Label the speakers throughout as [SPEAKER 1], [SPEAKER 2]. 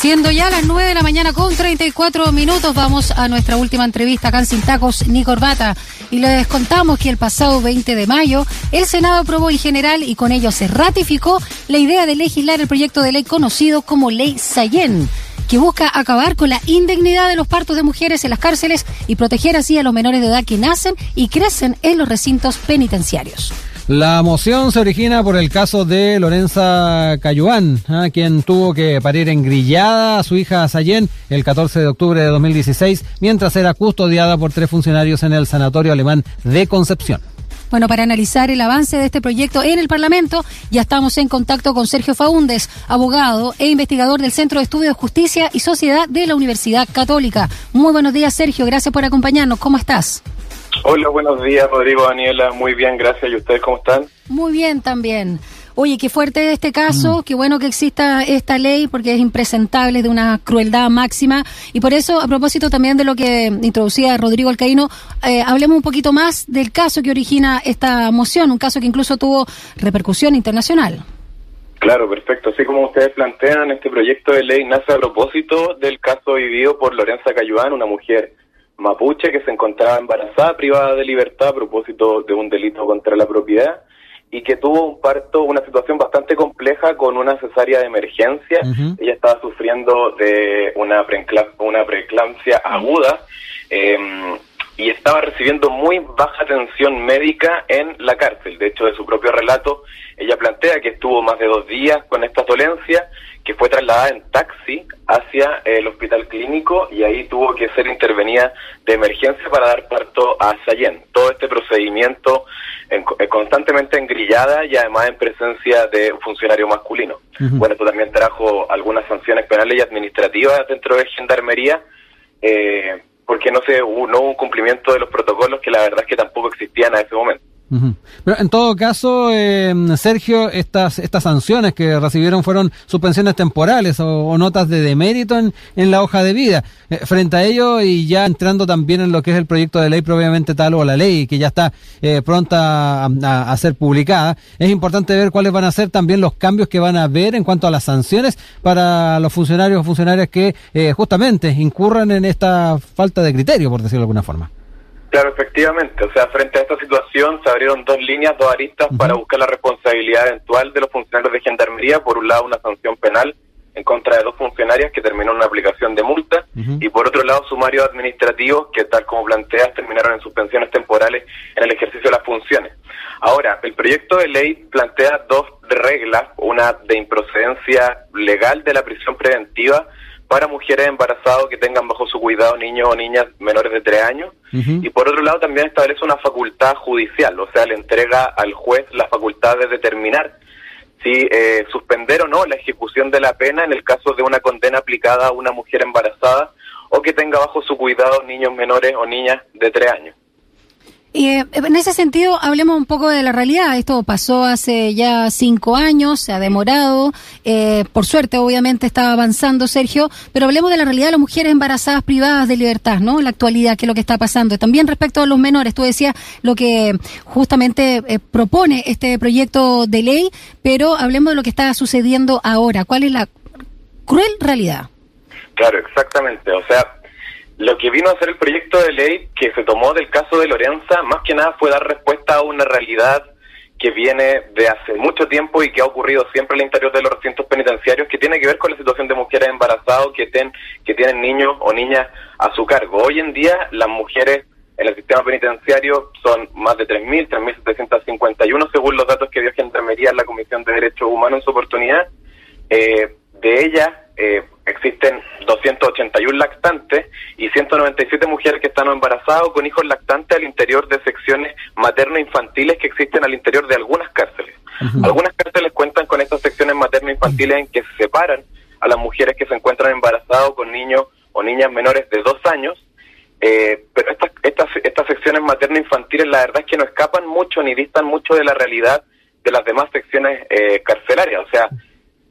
[SPEAKER 1] Siendo ya las 9 de la mañana con 34 minutos, vamos a nuestra última entrevista acá en Sin Tacos ni Corbata. Y les contamos que el pasado 20 de mayo, el Senado aprobó en general y con ello se ratificó la idea de legislar el proyecto de ley conocido como Ley Sayen que busca acabar con la indignidad de los partos de mujeres en las cárceles y proteger así a los menores de edad que nacen y crecen en los recintos penitenciarios.
[SPEAKER 2] La moción se origina por el caso de Lorenza Cayuán, ¿ah? quien tuvo que parir engrillada a su hija Sayen el 14 de octubre de 2016, mientras era custodiada por tres funcionarios en el sanatorio alemán de Concepción.
[SPEAKER 1] Bueno, para analizar el avance de este proyecto en el Parlamento, ya estamos en contacto con Sergio Faúndes, abogado e investigador del Centro de Estudios Justicia y Sociedad de la Universidad Católica. Muy buenos días, Sergio. Gracias por acompañarnos. ¿Cómo estás?
[SPEAKER 3] Hola, buenos días, Rodrigo, Daniela. Muy bien, gracias. ¿Y ustedes cómo están?
[SPEAKER 1] Muy bien también. Oye, qué fuerte este caso, mm. qué bueno que exista esta ley porque es impresentable, de una crueldad máxima. Y por eso, a propósito también de lo que introducía Rodrigo Alcaíno, eh, hablemos un poquito más del caso que origina esta moción, un caso que incluso tuvo repercusión internacional.
[SPEAKER 3] Claro, perfecto. Así como ustedes plantean, este proyecto de ley nace a propósito del caso vivido por Lorenza Cayuán, una mujer mapuche que se encontraba embarazada, privada de libertad a propósito de un delito contra la propiedad y que tuvo un parto, una situación bastante compleja con una cesárea de emergencia. Ella estaba sufriendo de una, una preeclampsia aguda eh, y estaba recibiendo muy baja atención médica en la cárcel. De hecho, de su propio relato, ella plantea que estuvo más de dos días con esta dolencia, que fue trasladada en taxi hacia el hospital clínico y ahí tuvo que ser intervenida de emergencia para dar parto a Sayen. Todo este procedimiento en, constantemente engrillada y además en presencia de un funcionario masculino. Bueno, esto también trajo algunas sanciones penales y administrativas dentro de Gendarmería. Eh, porque no, se, no hubo un cumplimiento de los protocolos que la verdad es que tampoco existían a ese momento.
[SPEAKER 2] Pero en todo caso, eh, Sergio, estas estas sanciones que recibieron fueron suspensiones temporales o, notas de demérito en, en, la hoja de vida. Eh, frente a ello, y ya entrando también en lo que es el proyecto de ley propiamente tal o la ley que ya está eh, pronta a, ser publicada, es importante ver cuáles van a ser también los cambios que van a haber en cuanto a las sanciones para los funcionarios o funcionarias que justamente incurran en esta falta de criterio, por decirlo de alguna forma.
[SPEAKER 3] Claro, efectivamente. O sea, frente a esta situación se abrieron dos líneas, dos aristas para buscar la responsabilidad eventual de los funcionarios de Gendarmería. Por un lado, una sanción penal en contra de dos funcionarias que terminó en una aplicación de multa y por otro lado sumarios administrativos que tal como planteas terminaron en suspensiones temporales en el ejercicio de las funciones. Ahora, el proyecto de ley plantea dos reglas, una de improcedencia legal de la prisión preventiva para mujeres embarazadas que tengan bajo su cuidado niños o niñas menores de tres años. Y por otro lado también establece una facultad judicial, o sea, le entrega al juez la facultad de determinar si eh, suspender o no la ejecución de la pena en el caso de una condena aplicada a una mujer embarazada o que tenga bajo su cuidado niños menores o niñas de tres años.
[SPEAKER 1] Eh, en ese sentido, hablemos un poco de la realidad. Esto pasó hace ya cinco años, se ha demorado. Eh, por suerte, obviamente, está avanzando, Sergio. Pero hablemos de la realidad de las mujeres embarazadas privadas de libertad, ¿no? La actualidad, qué es lo que está pasando. También respecto a los menores, tú decías lo que justamente eh, propone este proyecto de ley, pero hablemos de lo que está sucediendo ahora. ¿Cuál es la cruel realidad?
[SPEAKER 3] Claro, exactamente. O sea, lo que vino a ser el proyecto de ley que se tomó del caso de Lorenza, más que nada fue dar respuesta a una realidad que viene de hace mucho tiempo y que ha ocurrido siempre al interior de los recintos penitenciarios, que tiene que ver con la situación de mujeres embarazadas que, ten, que tienen niños o niñas a su cargo. Hoy en día las mujeres en el sistema penitenciario son más de 3.000, 3.751 según los datos que dio Gendarmería en la Comisión de Derechos Humanos en su oportunidad. Eh, de ellas, eh, existen 281 lactantes y 197 mujeres que están embarazadas o con hijos lactantes al interior de secciones materno-infantiles que existen al interior de algunas cárceles. Algunas cárceles cuentan con estas secciones materno-infantiles en que se separan a las mujeres que se encuentran embarazadas con niños o niñas menores de dos años, eh, pero estas, estas, estas secciones materno-infantiles la verdad es que no escapan mucho ni distan mucho de la realidad de las demás secciones eh, carcelarias, o sea,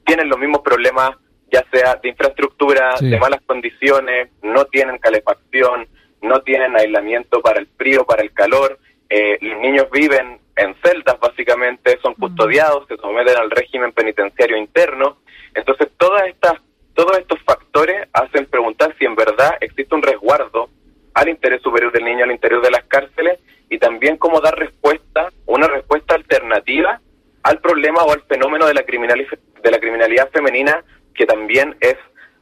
[SPEAKER 3] tienen los mismos problemas ya sea de infraestructura, de malas condiciones, no tienen calefacción, no tienen aislamiento para el frío, para el calor, eh, los niños viven en celdas básicamente, son custodiados, se someten al régimen penitenciario interno, entonces todas estas, todos estos factores preguntar si en verdad existe un resguardo al interés superior del niño al interior de las cárceles y también cómo dar respuesta, una respuesta alternativa al problema o al fenómeno de la criminalidad, de la criminalidad femenina que también es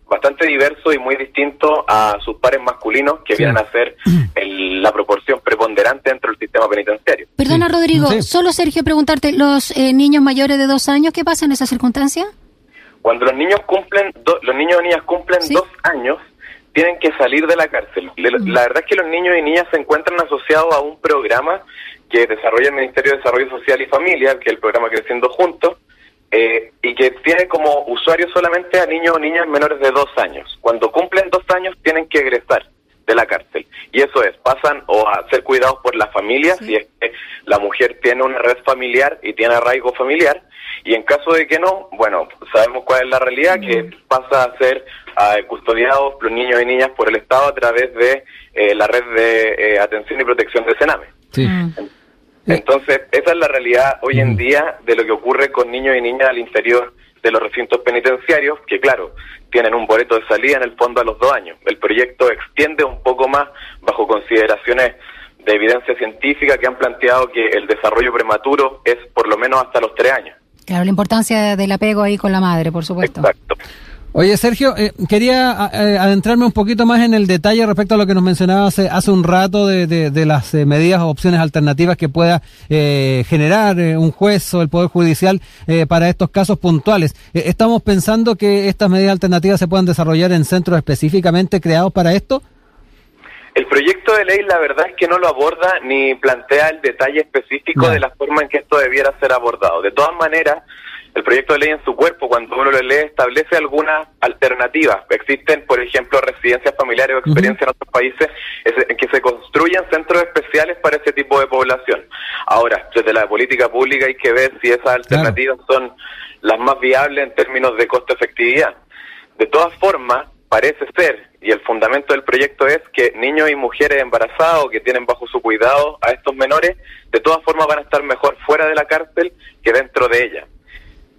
[SPEAKER 3] bastante diverso y muy distinto a sus pares masculinos que vienen a ser la proporción preponderante dentro del sistema penitenciario.
[SPEAKER 1] Perdona, Rodrigo, solo Sergio preguntarte, ¿los eh, niños mayores de dos años qué pasa en esa circunstancia?
[SPEAKER 3] Cuando los niños cumplen, los niños y niñas cumplen dos años, tienen que salir de la cárcel. La verdad es que los niños y niñas se encuentran asociados a un programa que desarrolla el Ministerio de Desarrollo Social y Familia, que es el programa Creciendo Juntos, eh, y que tiene como usuario solamente a niños o niñas menores de dos años. Cuando cumplen dos años tienen que egresar de la cárcel. Y eso es, pasan o a ser cuidados por la familia, si es que la mujer tiene una red familiar y tiene arraigo familiar, y en caso de que no, bueno, sabemos cuál es la realidad, que pasa a ser uh, custodiados los niños y niñas por el Estado a través de eh, la red de eh, atención y protección de Sename. Sí. Entonces, esa es la realidad hoy en día de lo que ocurre con niños y niñas al interior de los recintos penitenciarios, que claro, tienen un boleto de salida en el fondo a los dos años. El proyecto extiende un poco más bajo consideraciones de evidencia científica que han planteado que el desarrollo prematuro es por lo menos hasta los tres años.
[SPEAKER 1] Claro, la importancia del apego ahí con la madre, por supuesto.
[SPEAKER 3] Exacto.
[SPEAKER 2] Oye, Sergio, eh, quería eh, adentrarme un poquito más en el detalle respecto a lo que nos mencionaba hace, hace un rato de, de, las eh, medidas o opciones alternativas que pueda generar un juez o el Poder Judicial para estos casos puntuales. ¿Estamos pensando que estas medidas alternativas se puedan desarrollar en centros específicamente creados para esto?
[SPEAKER 3] El proyecto de ley la verdad es que no lo aborda ni plantea el detalle específico de la forma en que esto debiera ser abordado. De todas maneras, el proyecto de ley en su cuerpo, cuando uno lo lee, establece algunas alternativas. Existen, por ejemplo, residencias familiares o experiencias en otros países en que se construyen centros especiales para ese tipo de población. Ahora, desde la política pública hay que ver si esas alternativas son las más viables en términos de costo-efectividad. De todas formas, parece ser, y el fundamento del proyecto es que niños y mujeres embarazados que tienen bajo su cuidado a estos menores, de todas formas van a estar mejor fuera de la cárcel que dentro de ella.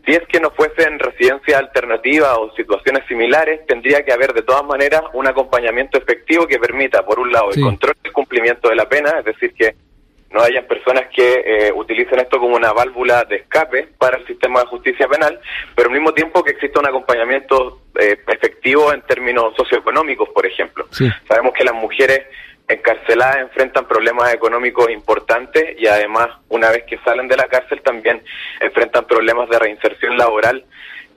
[SPEAKER 3] Si es que no fuesen residencias alternativas o situaciones similares, tendría que haber de todas maneras un acompañamiento efectivo que permita, por un lado, el control del cumplimiento de la pena, es decir, que no hayan personas que eh, utilicen esto como una válvula de escape para el sistema de justicia penal, pero al mismo tiempo que exista un acompañamiento eh, efectivo en términos socioeconómicos, por ejemplo. Sabemos que las mujeres encarceladas enfrentan problemas económicos importantes y además una vez que salen de la cárcel también enfrentan problemas de reinserción laboral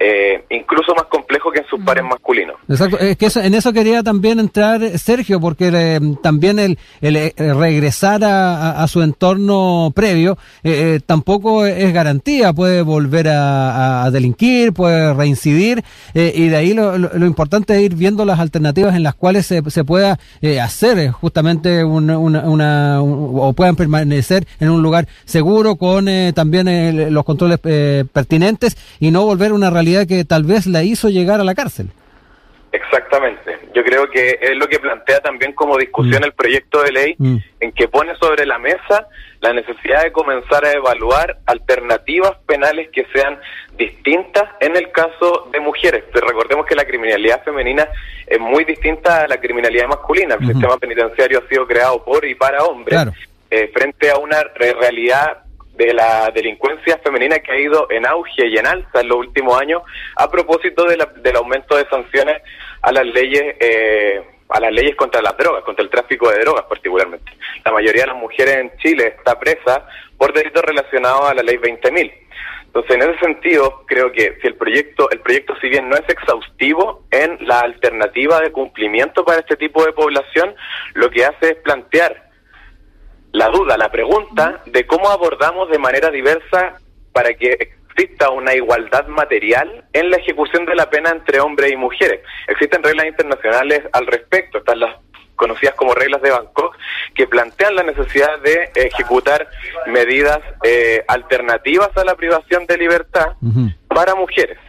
[SPEAKER 3] eh, incluso más complejo que en sus mm. pares masculinos.
[SPEAKER 2] Exacto, es que en eso quería también entrar Sergio, porque eh, también el, el, eh, regresar a, su entorno previo tampoco es garantía, puede volver a, delinquir, puede reincidir, y de ahí lo, lo, importante es ir viendo las alternativas en las cuales se, se pueda hacer justamente una, una, o puedan permanecer en un lugar seguro con también los controles pertinentes y no volver a una realidad que tal vez la hizo llegar a la cárcel.
[SPEAKER 3] Exactamente. Yo creo que es lo que plantea también como discusión mm. el proyecto de ley, mm. en que pone sobre la mesa la necesidad de comenzar a evaluar alternativas penales que sean distintas en el caso de mujeres. recordemos que la criminalidad femenina es muy distinta a la criminalidad masculina. El sistema penitenciario ha sido creado por y para hombres. Eh, frente a una realidad de la delincuencia femenina que ha ido en auge y en alza en los últimos años a propósito de del aumento de sanciones a las leyes eh, a las leyes contra las drogas, contra el tráfico de drogas particularmente. La mayoría de las mujeres en Chile está presa por delitos relacionados a la ley 20.000. Entonces, en ese sentido, creo que si el proyecto, el proyecto si bien no es exhaustivo en la alternativa de cumplimiento para este tipo de población, lo que hace es plantear la duda, la pregunta de cómo abordamos de manera diversa para que exista una igualdad material en la ejecución de la pena entre hombres y mujeres. Existen reglas internacionales al respecto, están las conocidas como reglas de Bangkok, que plantean la necesidad de ejecutar medidas eh, alternativas a la privación de libertad para mujeres.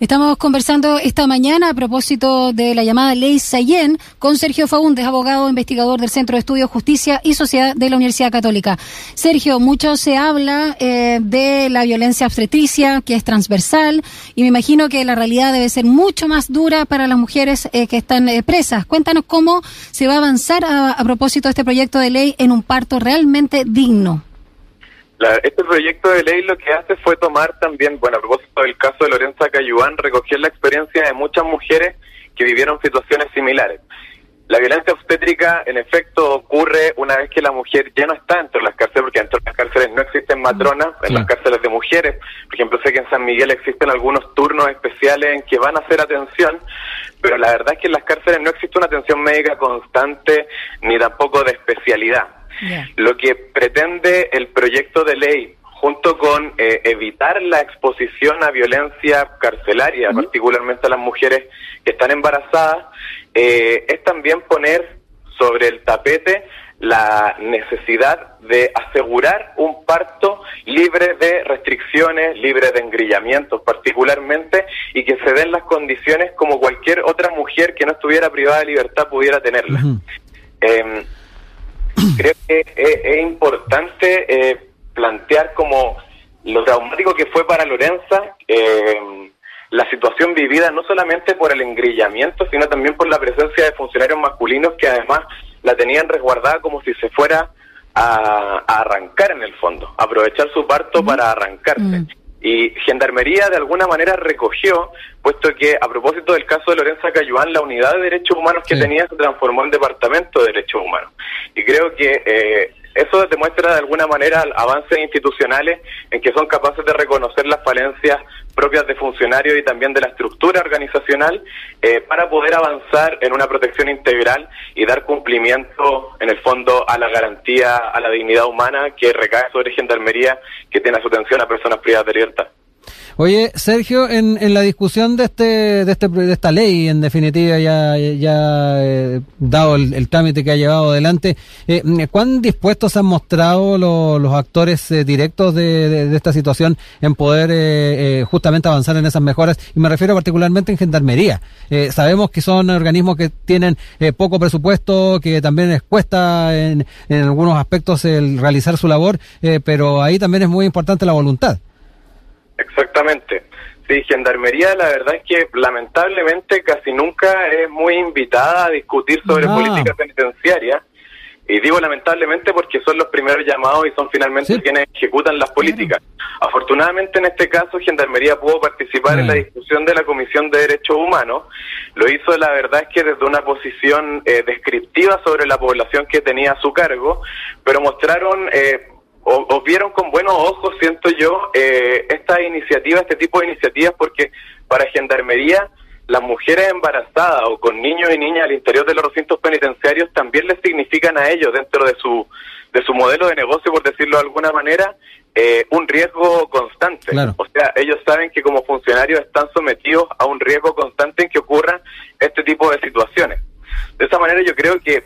[SPEAKER 1] Estamos conversando esta mañana a propósito de la llamada Ley Sayen con Sergio Faúndez, abogado investigador del Centro de Estudios Justicia y Sociedad de la Universidad Católica. Sergio, mucho se habla eh, de la violencia obstetricia, que es transversal, y me imagino que la realidad debe ser mucho más dura para las mujeres eh, que están eh, presas. Cuéntanos cómo se va a avanzar a, a propósito de este proyecto de ley en un parto realmente digno.
[SPEAKER 3] La, este proyecto de ley lo que hace fue tomar también, bueno, a propósito del caso de Lorenza Cayuán, recoger la experiencia de muchas mujeres que vivieron situaciones similares. La violencia obstétrica, en efecto, ocurre una vez que la mujer ya no está dentro de las cárceles, porque dentro de las cárceles no existen matronas, en las cárceles de mujeres. Por ejemplo, sé que en San Miguel existen algunos turnos especiales en que van a hacer atención, pero la verdad es que en las cárceles no existe una atención médica constante ni tampoco de especialidad. Yeah. Lo que pretende el proyecto de ley, junto con eh, evitar la exposición a violencia carcelaria, uh -huh. particularmente a las mujeres que están embarazadas, eh, es también poner sobre el tapete la necesidad de asegurar un parto libre de restricciones, libre de engrillamientos particularmente, y que se den las condiciones como cualquier otra mujer que no estuviera privada de libertad pudiera tenerla. Uh -huh. eh, creo que es, es importante eh, plantear como lo traumático que fue para Lorenza eh, la situación vivida no solamente por el engrillamiento, sino también por la presencia de funcionarios masculinos que además la tenían resguardada como si se fuera a, a arrancar en el fondo, aprovechar su parto mm. para arrancarse. Mm. Y Gendarmería de alguna manera recogió, puesto que a propósito del caso de Lorenza Cayuán, la unidad de derechos humanos que sí. tenía se transformó en Departamento de Derechos Humanos. Y creo que eh, eso demuestra de alguna manera avances institucionales en que son capaces de reconocer las falencias propias de funcionarios y también de la estructura organizacional eh, para poder avanzar en una protección integral y dar cumplimiento en el fondo a la garantía a la dignidad humana que recae sobre Gendarmería que tiene a su atención a personas privadas de libertad.
[SPEAKER 2] Oye, Sergio, en, en la discusión de este, de este de esta ley, en definitiva, ya, ya eh, dado el, el, trámite que ha llevado adelante, eh, ¿cuán dispuestos han mostrado lo, los actores eh, directos de, de, de, esta situación en poder eh, eh, justamente avanzar en esas mejoras? Y me refiero particularmente en Gendarmería. Eh, sabemos que son organismos que tienen poco presupuesto, que también les cuesta en, en algunos aspectos el realizar su labor, pero ahí también es muy importante la voluntad.
[SPEAKER 3] Exactamente. Sí, Gendarmería la verdad es que lamentablemente casi nunca es muy invitada a discutir sobre no. política penitenciaria. Y digo lamentablemente porque son los primeros llamados y son finalmente sí. quienes ejecutan las políticas. Afortunadamente en este caso Gendarmería pudo participar en la discusión de la Comisión de Derechos Humanos. Lo hizo la verdad es que desde una posición eh, descriptiva sobre la población que tenía a su cargo, pero mostraron... Eh, o, o, vieron con buenos ojos, siento yo, eh, esta iniciativa, este tipo de iniciativas, porque para Gendarmería las mujeres embarazadas o con niños y niñas al interior de los recintos penitenciarios también les significan a ellos dentro de su de su modelo de negocio, por decirlo de alguna manera, eh, un riesgo constante. Claro. O sea, ellos saben que como funcionarios están sometidos a un riesgo constante en que ocurran este tipo de situaciones. De esa manera yo creo que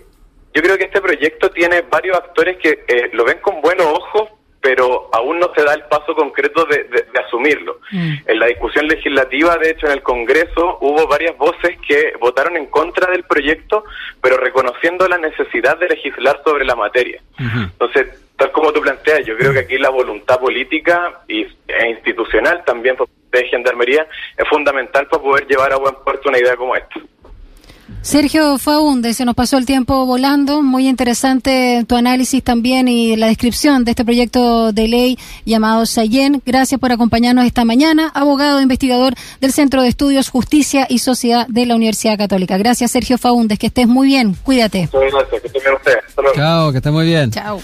[SPEAKER 3] yo creo que este proyecto tiene varios actores que eh, lo ven con buenos ojos, pero aún no se da el paso concreto de, de, de asumirlo. Mm. En la discusión legislativa, de hecho, en el Congreso hubo varias voces que votaron en contra del proyecto, pero reconociendo la necesidad de legislar sobre la materia. Entonces, tal como tú planteas, yo creo que aquí la voluntad política y, e institucional también de Gendarmería es fundamental para poder llevar a buen puerto una idea como esta.
[SPEAKER 1] Sergio Faunde, se nos pasó el tiempo volando, muy interesante tu análisis también y la descripción de este proyecto de ley llamado Sayen. Gracias por acompañarnos esta mañana, abogado e investigador del Centro de Estudios Justicia y Sociedad de la Universidad Católica. Gracias Sergio Faundes, que estés muy bien, cuídate.
[SPEAKER 3] Muchas gracias, que bien usted.
[SPEAKER 2] Chao, que esté muy bien.
[SPEAKER 1] Chao.